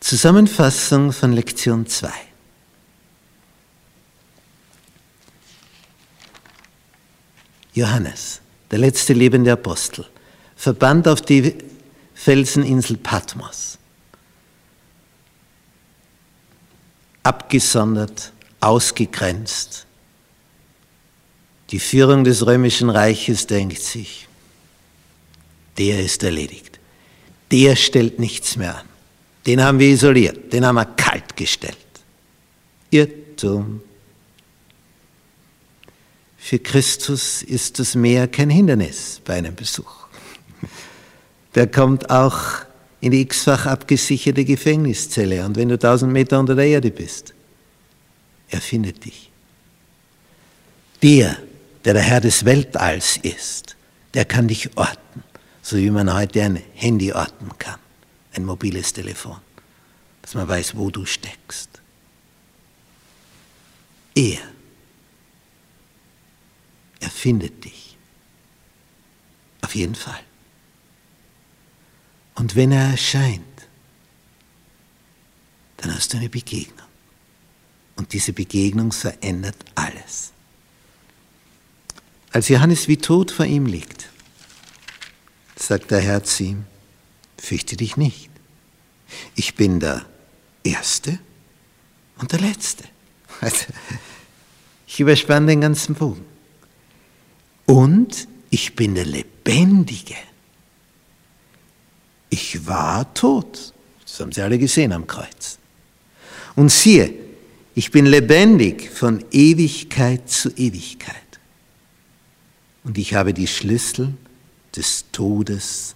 Zusammenfassung von Lektion 2. Johannes, der letzte lebende Apostel, verbannt auf die Felseninsel Patmos. Abgesondert, ausgegrenzt. Die Führung des römischen Reiches denkt sich, der ist erledigt. Der stellt nichts mehr an. Den haben wir isoliert, den haben wir kalt gestellt. Irrtum. Für Christus ist das Meer kein Hindernis bei einem Besuch. Der kommt auch in die x-fach abgesicherte Gefängniszelle und wenn du tausend Meter unter der Erde bist, er findet dich. Der, der der Herr des Weltalls ist, der kann dich orten, so wie man heute ein Handy orten kann ein mobiles Telefon, dass man weiß, wo du steckst. Er, er findet dich. Auf jeden Fall. Und wenn er erscheint, dann hast du eine Begegnung. Und diese Begegnung verändert alles. Als Johannes wie tot vor ihm liegt, sagt der Herr zu ihm, fürchte dich nicht. Ich bin der Erste und der Letzte. Also, ich überspanne den ganzen Bogen. Und ich bin der Lebendige. Ich war tot. Das haben Sie alle gesehen am Kreuz. Und siehe, ich bin lebendig von Ewigkeit zu Ewigkeit. Und ich habe die Schlüssel des Todes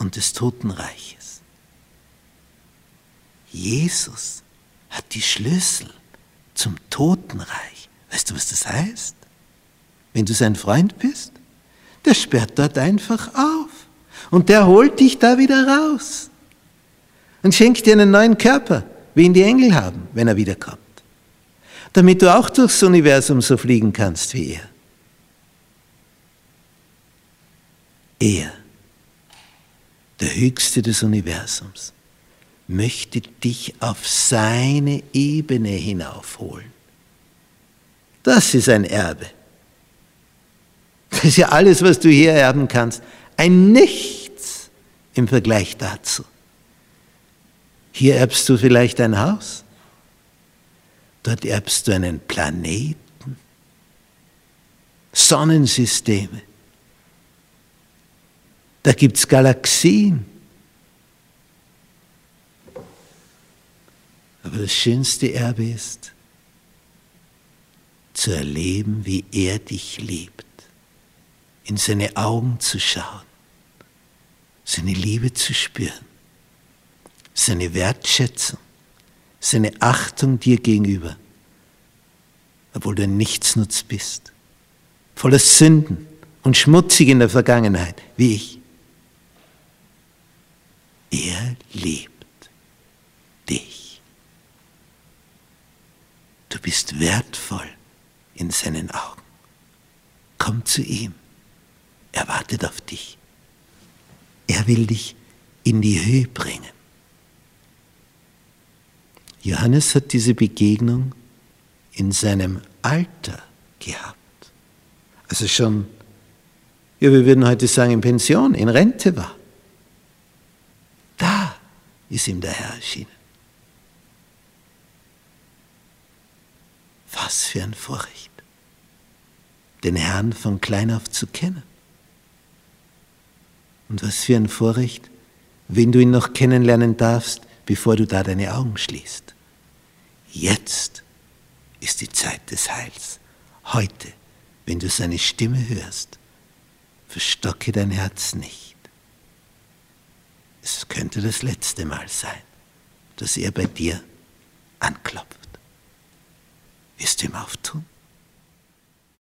und des Totenreiches. Jesus hat die Schlüssel zum Totenreich. Weißt du, was das heißt? Wenn du sein Freund bist, der sperrt dort einfach auf und der holt dich da wieder raus und schenkt dir einen neuen Körper, wie ihn die Engel haben, wenn er wiederkommt, damit du auch durchs Universum so fliegen kannst wie er. Er der Höchste des Universums, möchte dich auf seine Ebene hinaufholen. Das ist ein Erbe. Das ist ja alles, was du hier erben kannst. Ein Nichts im Vergleich dazu. Hier erbst du vielleicht ein Haus. Dort erbst du einen Planeten, Sonnensysteme. Da gibt es Galaxien. Aber das schönste Erbe ist, zu erleben, wie er dich liebt, in seine Augen zu schauen, seine Liebe zu spüren, seine Wertschätzung, seine Achtung dir gegenüber, obwohl du ein Nichtsnutz bist, voller Sünden und schmutzig in der Vergangenheit, wie ich. Er liebt dich. Du bist wertvoll in seinen Augen. Komm zu ihm. Er wartet auf dich. Er will dich in die Höhe bringen. Johannes hat diese Begegnung in seinem Alter gehabt. Also schon, ja, wir würden heute sagen, in Pension, in Rente war ist ihm der Herr erschienen. Was für ein Vorrecht, den Herrn von klein auf zu kennen. Und was für ein Vorrecht, wenn du ihn noch kennenlernen darfst, bevor du da deine Augen schließt. Jetzt ist die Zeit des Heils. Heute, wenn du seine Stimme hörst, verstocke dein Herz nicht. Es könnte das letzte Mal sein, dass er bei dir anklopft. Wirst du ihm auftun?